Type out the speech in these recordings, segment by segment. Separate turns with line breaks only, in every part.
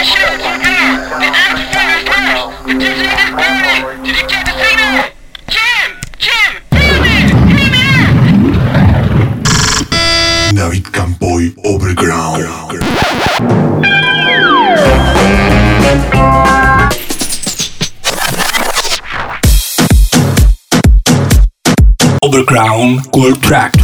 that shit was too good. Did Alex Ferris?
The dude's in this. Did you get to see that? Jim! Jim! Damn it! Him overground.
Overground Cold Track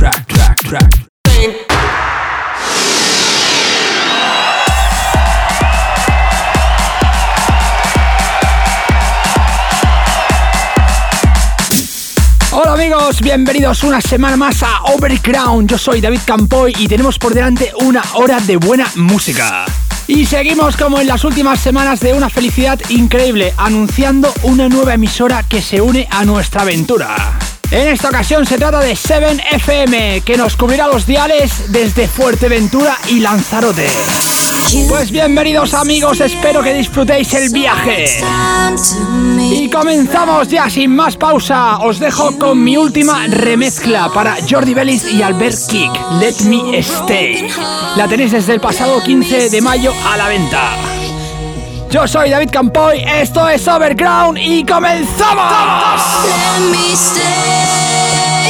bienvenidos una semana más a Overground. Yo soy David Campoy y tenemos por delante una hora de buena música. Y seguimos como en las últimas semanas de una felicidad increíble, anunciando una nueva emisora que se une a nuestra aventura. En esta ocasión se trata de 7FM, que nos cubrirá los diales desde Fuerteventura y Lanzarote. Pues bienvenidos amigos, espero que disfrutéis el viaje. Y comenzamos ya sin más pausa. Os dejo con mi última remezcla para Jordi Bellis y Albert Kick, Let Me Stay. La tenéis desde el pasado 15 de mayo a la venta. Yo soy David Campoy, esto es Overground y comenzamos.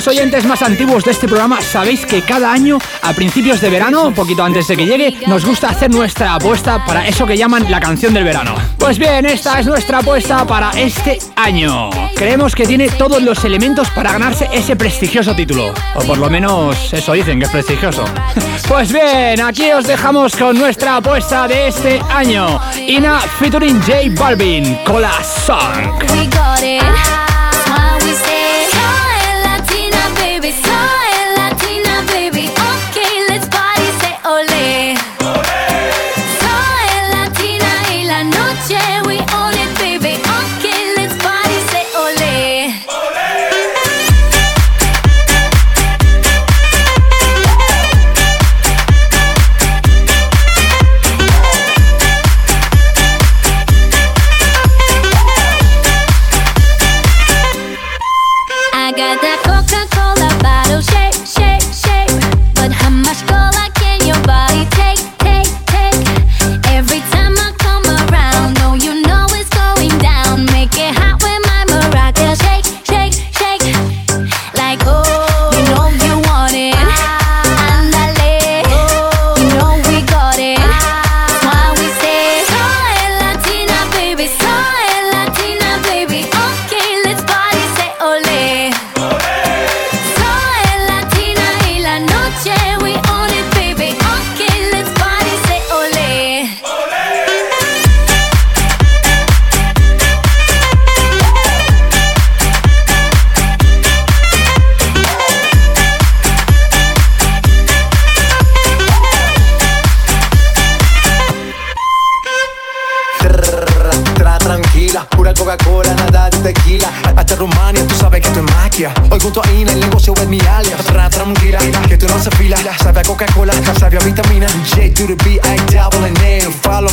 los oyentes más antiguos de este programa sabéis que cada año, a principios de verano, un poquito antes de que llegue, nos gusta hacer nuestra apuesta para eso que llaman la canción del verano. Pues bien, esta es nuestra apuesta para este año. Creemos que tiene todos los elementos para ganarse ese prestigioso título. O por lo menos eso dicen que es prestigioso. Pues bien, aquí os dejamos con nuestra apuesta de este año. Ina featuring J Balvin, Cola Song.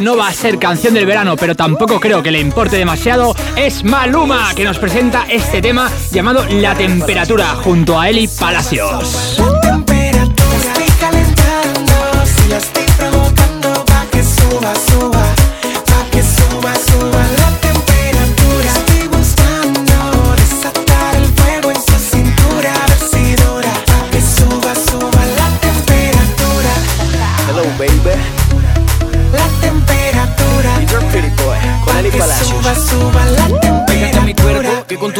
no va a ser canción del verano, pero tampoco creo que le importe demasiado, es Maluma, que nos presenta este tema llamado La Temperatura, junto a Eli Palacios.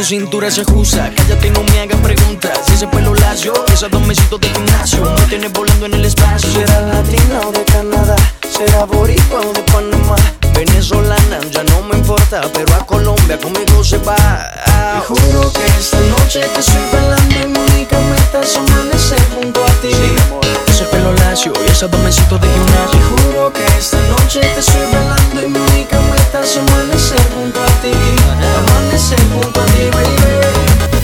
Cintura se ajusta. Cállate, no me hagas preguntas. Ese pelo lacio, esos dos mesitos de gimnasio, me tienes volando en el espacio. Será latina o de Canadá, será boricua de Panamá. Venezolana, ya no me importa, pero a Colombia conmigo se va. Te juro que esta noche te estoy bailando y mi única meta es amanecer junto a ti. ese pelo lacio y esos dos mesitos de gimnasio. Te juro que esta noche te estoy bailando y mi única meta es amanecer junto a ti. Amanecer junto a ti. suba,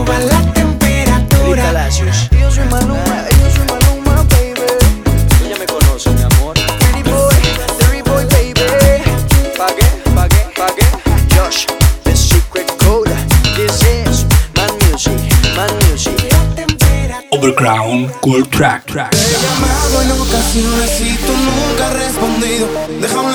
suba la temperatura. Yo soy Maluma, yo soy Maluma, baby.
Tú ya me conoces, mi amor.
Dirty boy, dirty boy, baby.
Pagué, pagué, pagué.
Josh, the secret code. This is my music, my music.
Overground, cool track, track.
Te he llamado en ocasiones y tú nunca has respondido. Deja un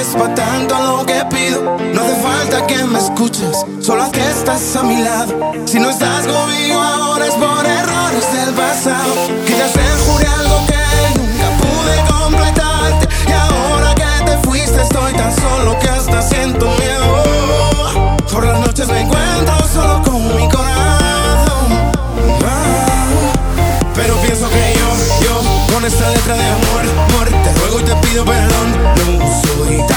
es pa' tanto lo que pido. No hace falta que me escuches, solo que estás a mi lado. Si no estás conmigo ahora es por errores del pasado. Que ya Quizás enjuré algo que nunca pude completarte. Y ahora que te fuiste, estoy tan solo que hasta siento miedo. Por las noches me encuentro solo con mi corazón. Ah, pero pienso que yo, yo, con esta letra de amor, amor, te ruego y te pido perdón bonita.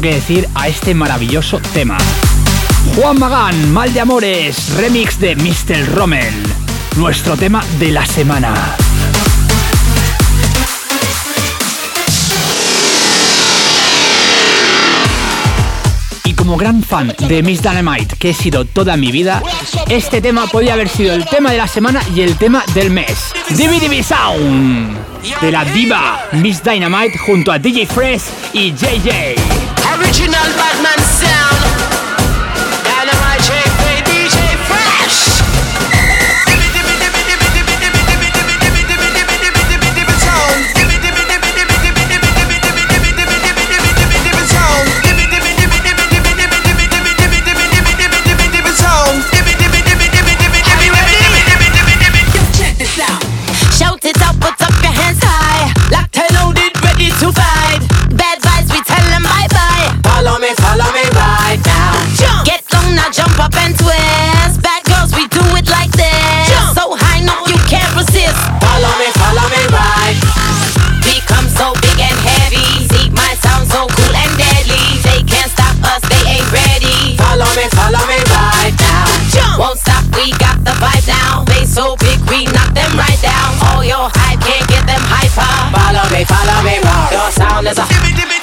Que
decir a este maravilloso tema. Juan Magán, Mal de Amores, remix de Mr. Rommel, nuestro tema de la semana. Y como gran fan de Miss Dynamite, que he sido toda mi vida, este tema podría haber sido el tema de la semana y el tema del mes. DVD Sound de la diva Miss Dynamite junto a DJ Fresh y JJ.
Original Batman
Your sound
is a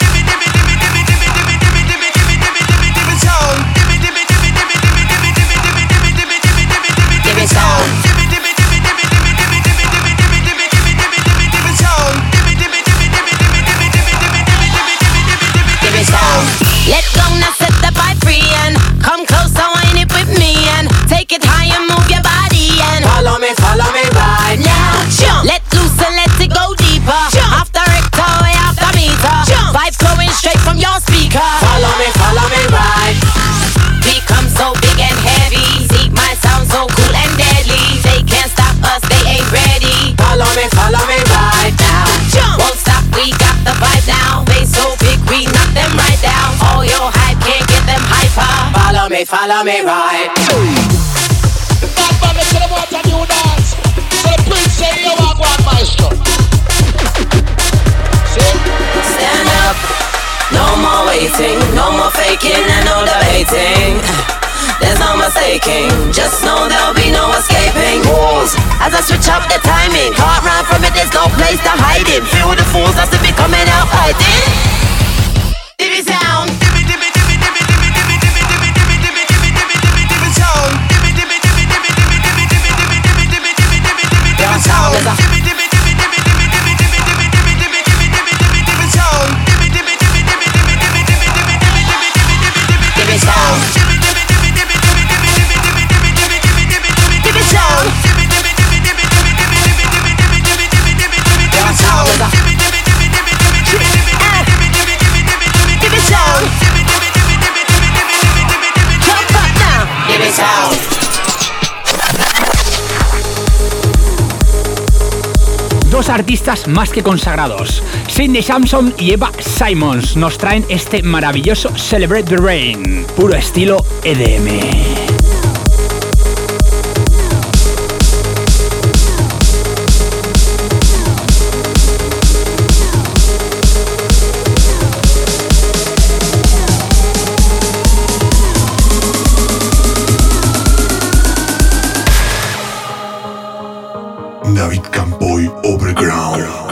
Follow me, follow me right.
Stand up.
No more waiting, no more faking and no debating. There's no mistaking, just know there'll be no escaping. Rules as I switch up the timing. Can't run from it, there's no place to hide it. Feel the fools as if it coming out fighting.
house. Artistas más que consagrados, Cindy Samson y Eva Simons, nos traen este maravilloso Celebrate the Rain, puro estilo EDM.
David Campoy Overground.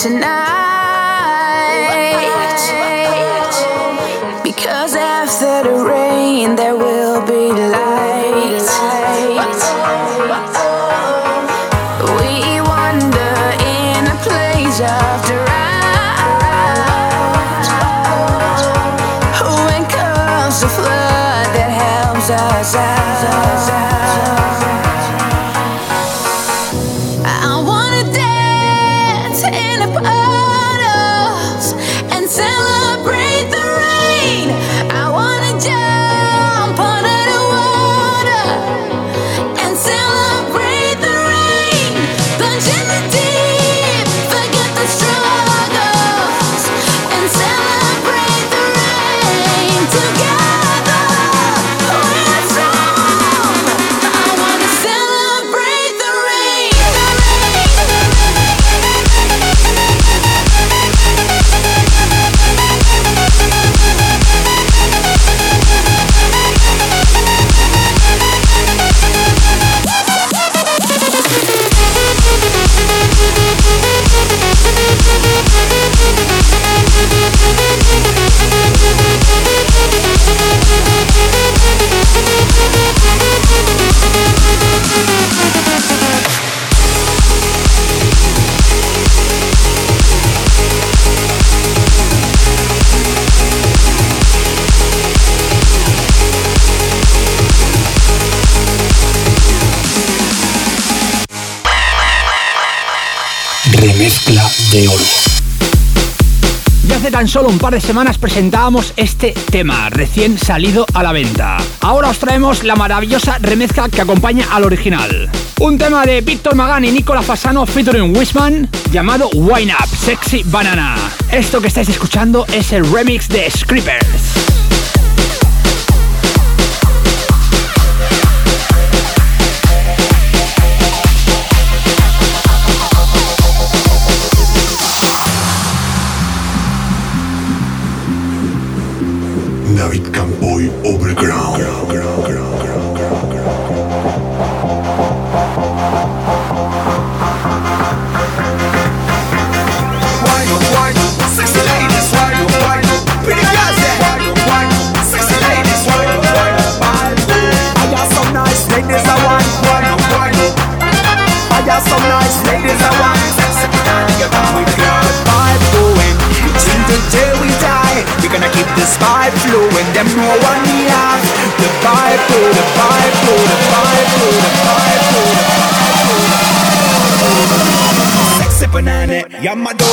tonight.
Tan solo un par de semanas presentábamos este tema, recién salido a la venta. Ahora os traemos la maravillosa remezcla que acompaña al original. Un tema de Víctor Magán y Nicola Fasano featuring Wisman llamado Wine Up Sexy Banana. Esto que estáis escuchando es el remix de Scrippers.
them no one has the Bible, oh, the Bible, oh, the Bible, oh, the Bible, the Bible. Sex sipping on it, yeah, my dope.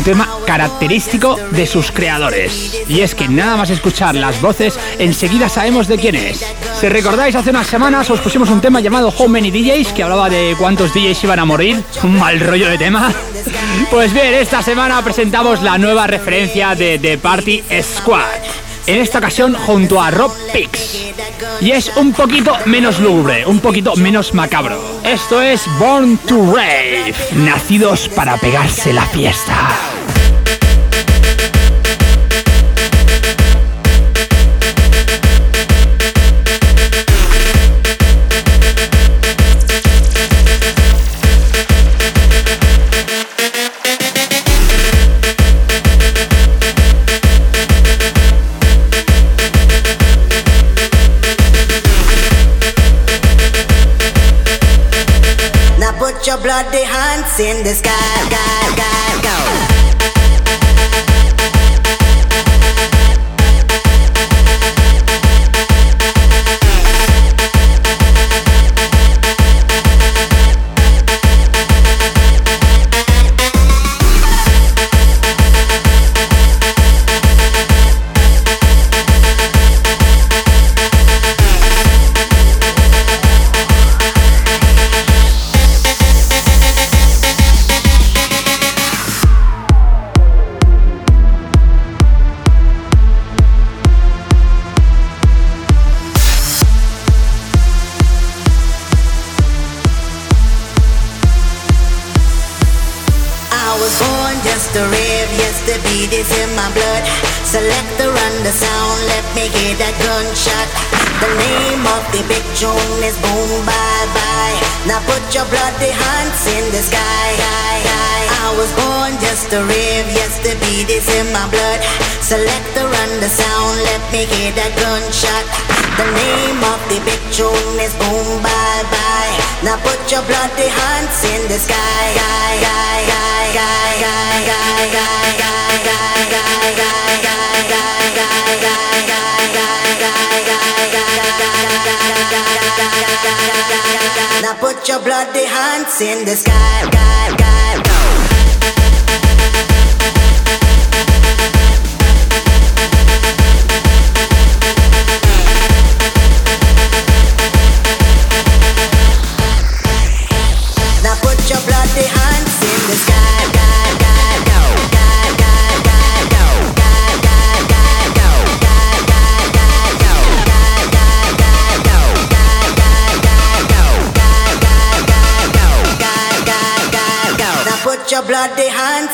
Un tema característico de sus creadores. Y es que nada más escuchar las voces, enseguida sabemos de quién es. Si recordáis, hace unas semanas os pusimos un tema llamado How Many DJs, que hablaba de cuántos DJs iban a morir. Un mal rollo de tema. Pues bien, esta semana presentamos la nueva referencia de The Party Squad. En esta ocasión junto a Rob Pix. Y es un poquito menos lúgubre, un poquito menos macabro. Esto es Born to Rave, nacidos para pegarse la fiesta.
In the sky, Selector run the sound, let me get that gunshot. The name of the big tune is Boom Bye Bye. Now put your bloody hands in the sky. I was born just to rave, yes, the beat is in my blood. Selector run the sound, let me get that gunshot. The name of the big tune is Boom Bye Bye. Now put your bloody hands in the sky. Put your bloody hands in the sky, sky, sky, go.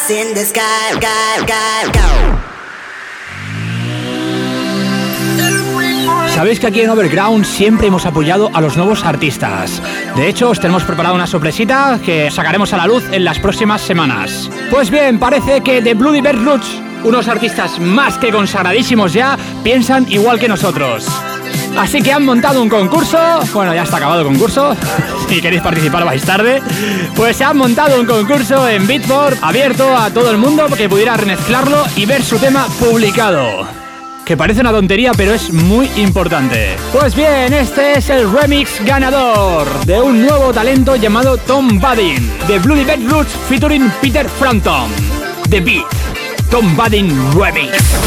Go.
Sabéis que aquí en Overground siempre hemos apoyado a los nuevos artistas. De hecho, os tenemos preparada una sorpresita que sacaremos a la luz en las próximas semanas. Pues bien, parece que The Bloody Bear Roots, unos artistas más que consagradísimos ya, piensan igual que nosotros. Así que han montado un concurso. Bueno, ya está acabado el concurso. Si queréis participar vais tarde. Pues se han montado un concurso en Beatport abierto a todo el mundo que pudiera remezclarlo y ver su tema publicado que parece una tontería, pero es muy importante. Pues bien, este es el remix ganador de un nuevo talento llamado Tom Badin, de Bloody Bed Roots featuring Peter Frampton. The Beat, Tom Badin Remix.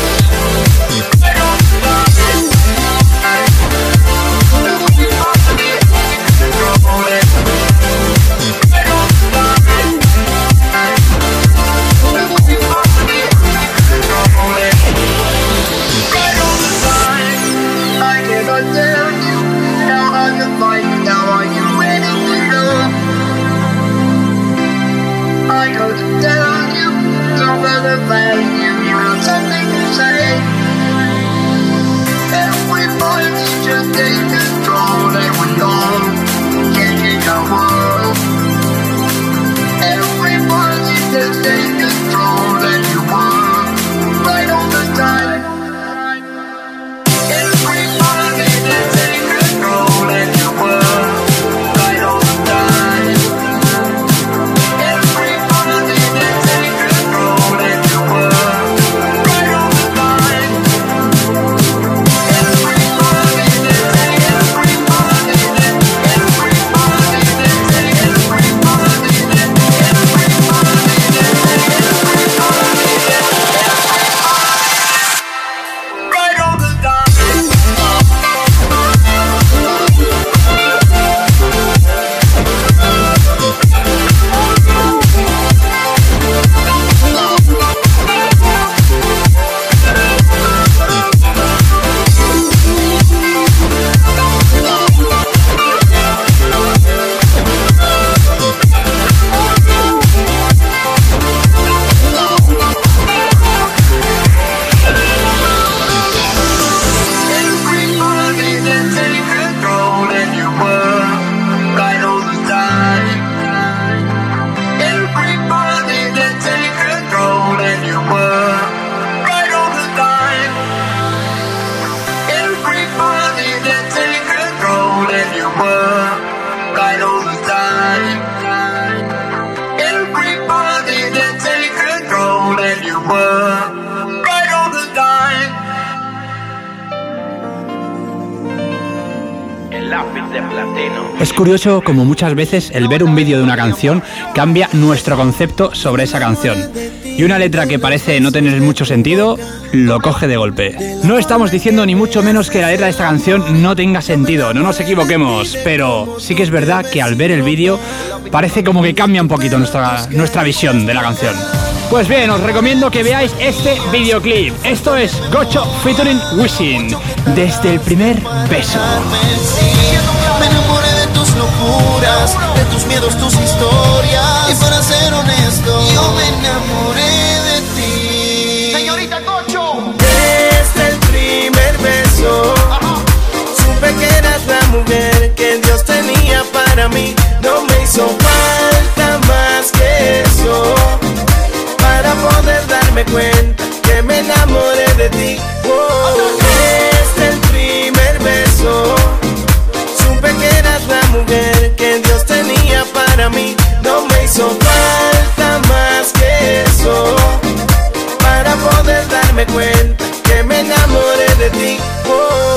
Como muchas veces el ver un vídeo de una canción cambia nuestro concepto sobre esa canción. Y una letra que parece no tener mucho sentido, lo coge de golpe. No estamos diciendo ni mucho menos que la letra de esta canción no tenga sentido, no nos equivoquemos, pero sí que es verdad que al ver el vídeo parece como que cambia un poquito nuestra, nuestra visión de la canción. Pues bien, os recomiendo que veáis este videoclip. Esto es Gocho featuring Wisin, desde el primer beso.
De tus miedos, tus historias. Y para ser honesto, yo me enamoré de ti.
Señorita Cocho.
Desde el primer beso, supe que eras la mujer que Dios tenía para mí. No me hizo falta más que eso para poder darme cuenta que me enamoré de ti. Oh, desde el primer beso. Supe que eras la mujer que Dios tenía para mí. No me hizo falta más que eso para poder darme cuenta que me enamoré de ti. Oh.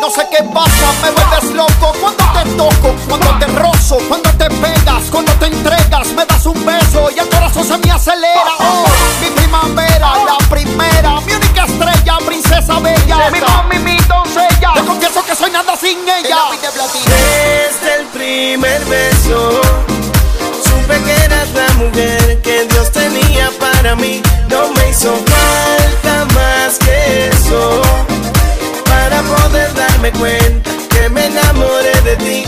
No sé qué pasa, me vuelves loco cuando te toco, cuando te rozo, cuando te pegas, cuando te entregas, me das un beso y el corazón se me acelera. Oh, mi primavera, la primera, mi única estrella, princesa bella, mi mami, mi doncella. Soy nada sin ella.
Desde el primer beso, supe que eras la mujer que Dios tenía para mí. No me hizo falta más que eso para poder darme cuenta que me enamoré de ti.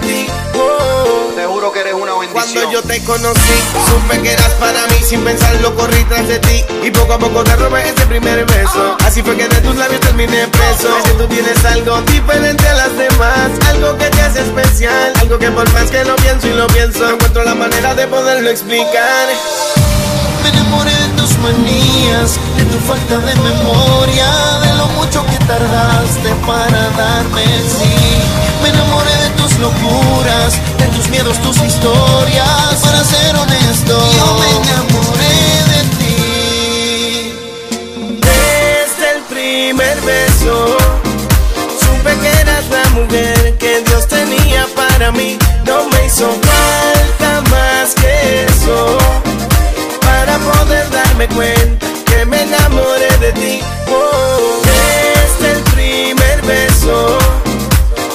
Ti. Oh,
Te juro que eres una bendición.
cuando yo te conocí, supe que eras para mí, sin pensarlo corrí tras de ti. Y poco a poco te robé ese primer beso. Así fue que de tus labios terminé preso. Es que tú tienes algo diferente a las demás. Algo que te hace especial. Algo que por más que lo pienso y lo pienso Encuentro la manera de poderlo explicar.
Me enamoré de tus manías, de tu falta de memoria, de lo mucho que tardaste para darme sí. Me enamoré de tus locuras, de tus miedos, tus historias. Para ser honesto, yo me enamoré de ti.
Desde el primer beso Supe que eras la mujer que Dios tenía para mí No me hizo falta más que eso Para poder darme cuenta que me enamoré de ti Oh, Desde el primer beso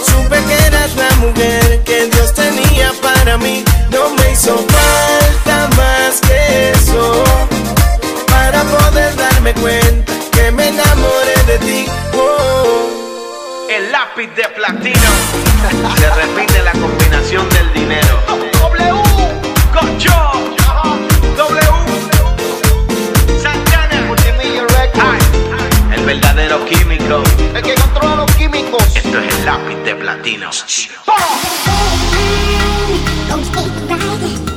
Supe que la mujer que Dios tenía para mí No me hizo falta más que eso para poder darme cuenta que me enamoré de ti. Oh.
El lápiz de platino. Se repite la combinación del dinero.
W,
Cocho. W. Ay, el verdadero químico.
el que controla los químicos.
Esto es el lápiz de platino.
Cause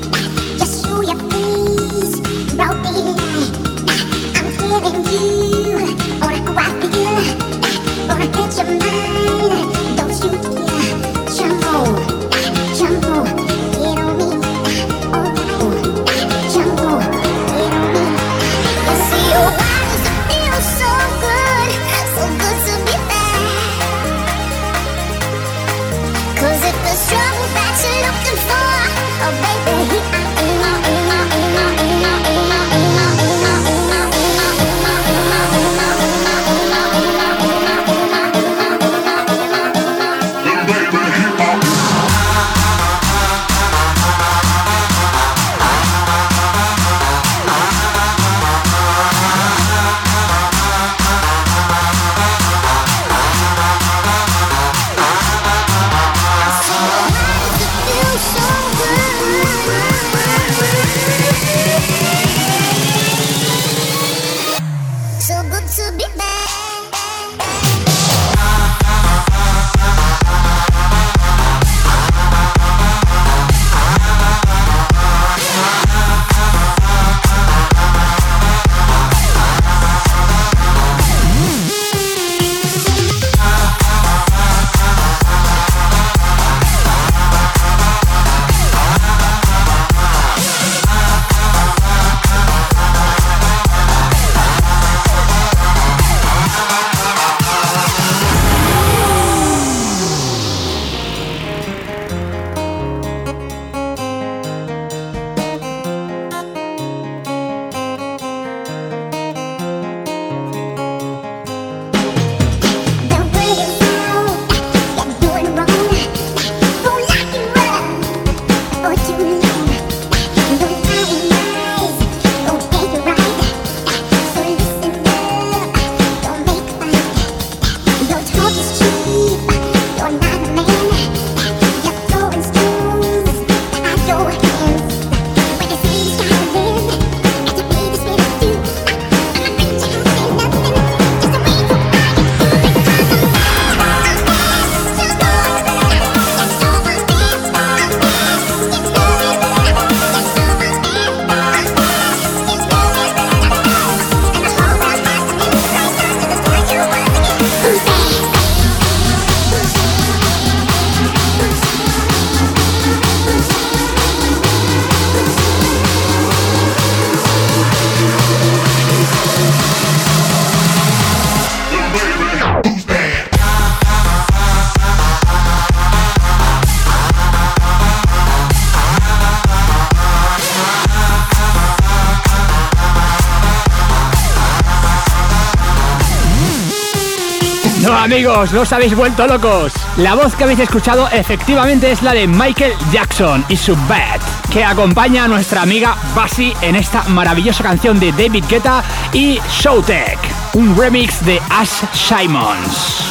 Amigos, no os habéis vuelto locos. La voz que habéis escuchado efectivamente es la de Michael Jackson y su Bad, que acompaña a nuestra amiga Bassi en esta maravillosa canción de David Guetta y Showtech, un remix de Ash Simons.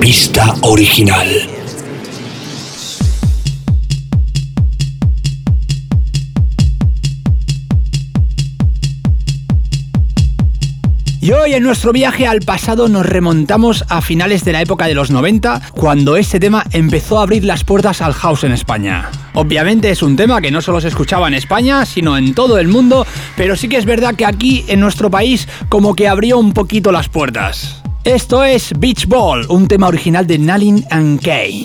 Pista original.
Y hoy en nuestro viaje al pasado nos remontamos a finales de la época de los 90, cuando este tema empezó a abrir las puertas al house en España. Obviamente es un tema que no solo se escuchaba en España, sino en todo el mundo, pero sí que es verdad que aquí en nuestro país como que abrió un poquito las puertas. Esto es Beach Ball, un tema original de Nalin and Kane.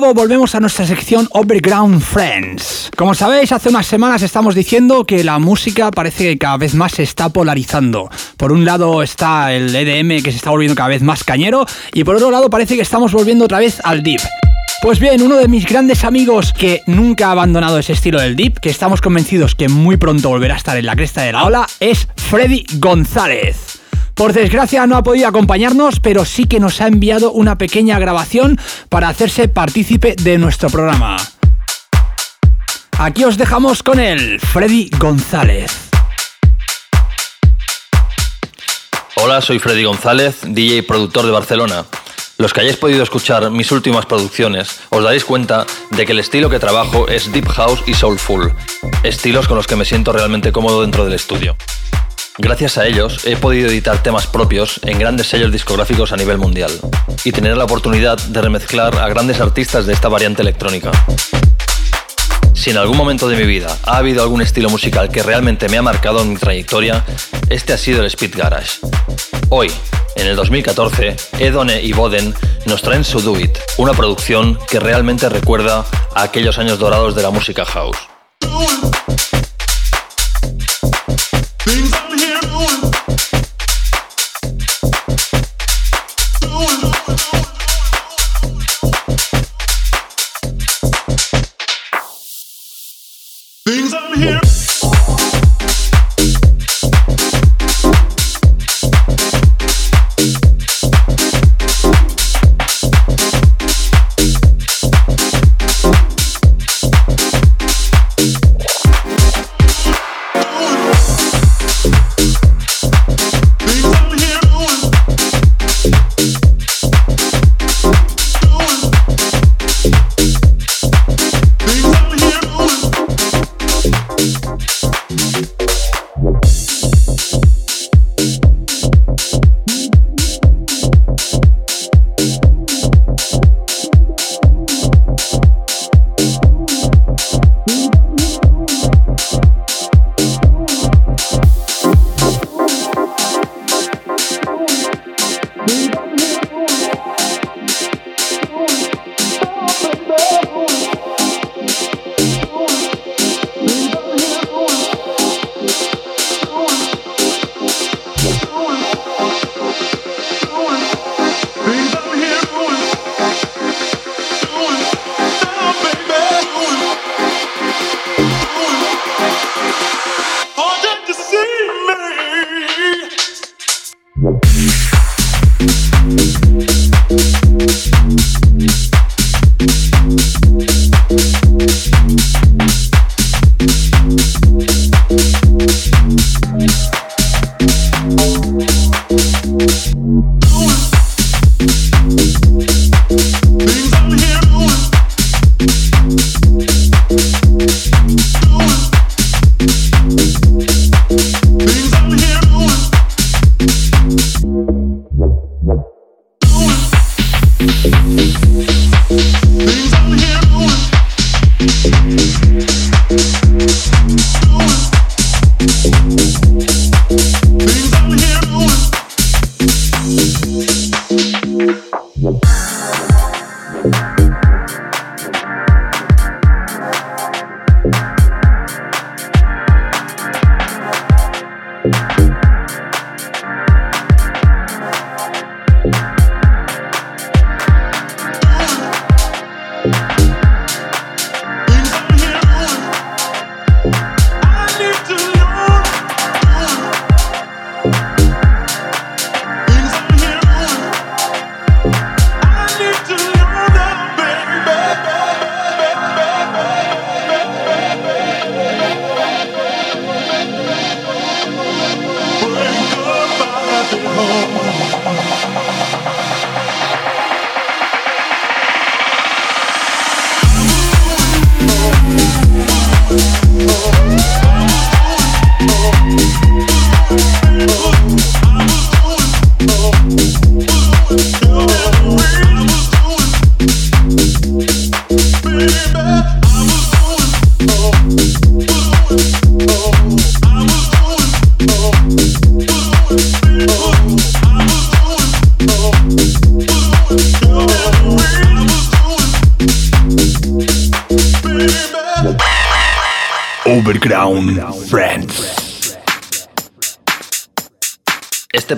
Nuevo volvemos a nuestra sección Overground Friends. Como sabéis, hace unas semanas estamos diciendo que la música parece que cada vez más se está polarizando. Por un lado está el EDM que se está volviendo cada vez más cañero y por otro lado parece que estamos volviendo otra vez al deep. Pues bien, uno de mis grandes amigos que nunca ha abandonado ese estilo del deep, que estamos convencidos que muy pronto volverá a estar en la cresta de la ola, es Freddy González. Por desgracia no ha podido acompañarnos, pero sí que nos ha enviado una pequeña grabación para hacerse partícipe de nuestro programa. Aquí os dejamos con él, Freddy González.
Hola, soy Freddy González, DJ y productor de Barcelona. Los que hayáis podido escuchar mis últimas producciones, os daréis cuenta de que el estilo que trabajo es Deep House y Soulful, estilos con los que me siento realmente cómodo dentro del estudio. Gracias a ellos he podido editar temas propios en grandes sellos discográficos a nivel mundial y tener la oportunidad de remezclar a grandes artistas de esta variante electrónica. Si en algún momento de mi vida ha habido algún estilo musical que realmente me ha marcado en mi trayectoria, este ha sido el Speed Garage. Hoy, en el 2014, Edone y Boden nos traen su Do It, una producción que realmente recuerda a aquellos años dorados de la música house.
Things I'm
here.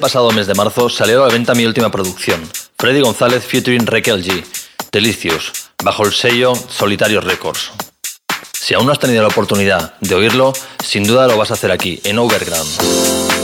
Pasado mes de marzo salió a la venta mi última producción, Freddy González featuring Raquel G, Delicious, bajo el sello Solitario Records. Si aún no has tenido la oportunidad de oírlo, sin duda lo vas a hacer aquí, en Overground.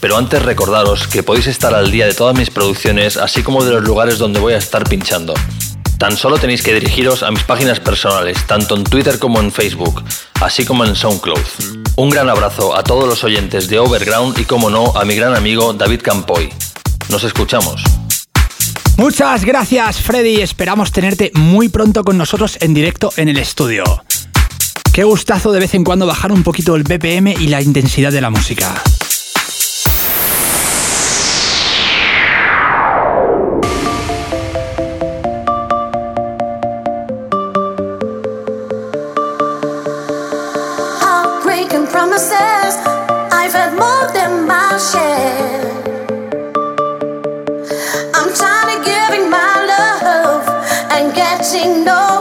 Pero antes recordaros que podéis estar al día de todas mis producciones, así como de los lugares donde voy a estar pinchando. Tan solo tenéis que dirigiros a mis páginas personales, tanto en Twitter como en Facebook, así como en SoundCloud. Un gran abrazo a todos los oyentes de Overground y, como no, a mi gran amigo David Campoy. Nos escuchamos.
Muchas gracias, Freddy. Esperamos tenerte muy pronto con nosotros en directo en el estudio. Qué gustazo de vez en cuando bajar un poquito el BPM y la intensidad de la música.
And getting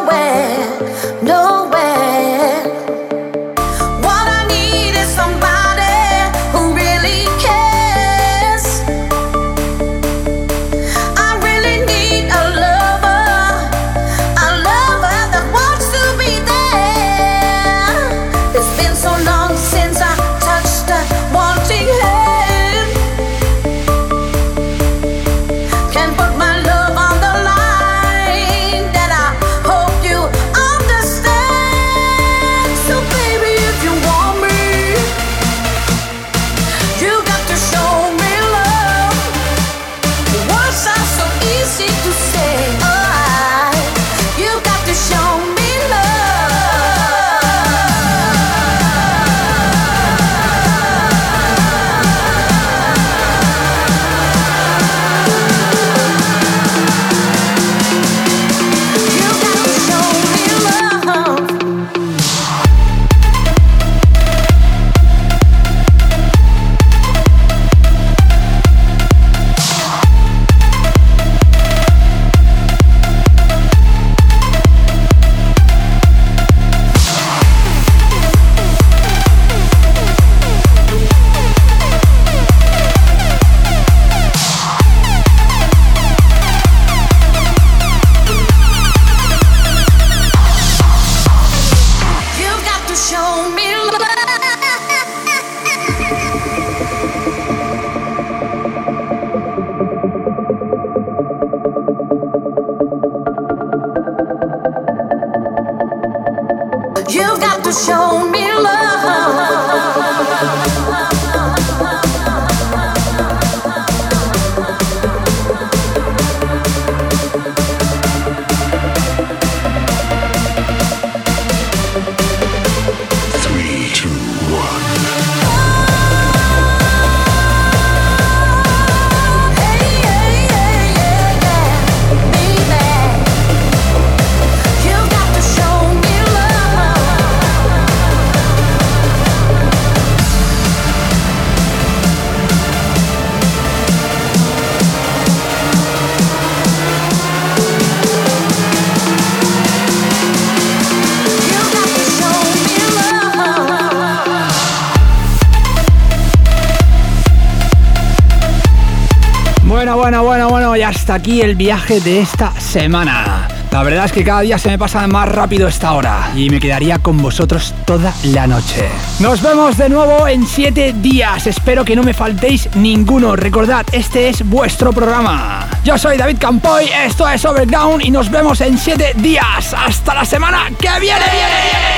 aquí el viaje de esta semana. La verdad es que cada día se me pasa más rápido esta hora y me quedaría con vosotros toda la noche. Nos vemos de nuevo en 7 días. Espero que no me faltéis ninguno. Recordad, este es vuestro programa. Yo soy David Campoy, esto es Overground y nos vemos en 7 días. Hasta la semana que viene.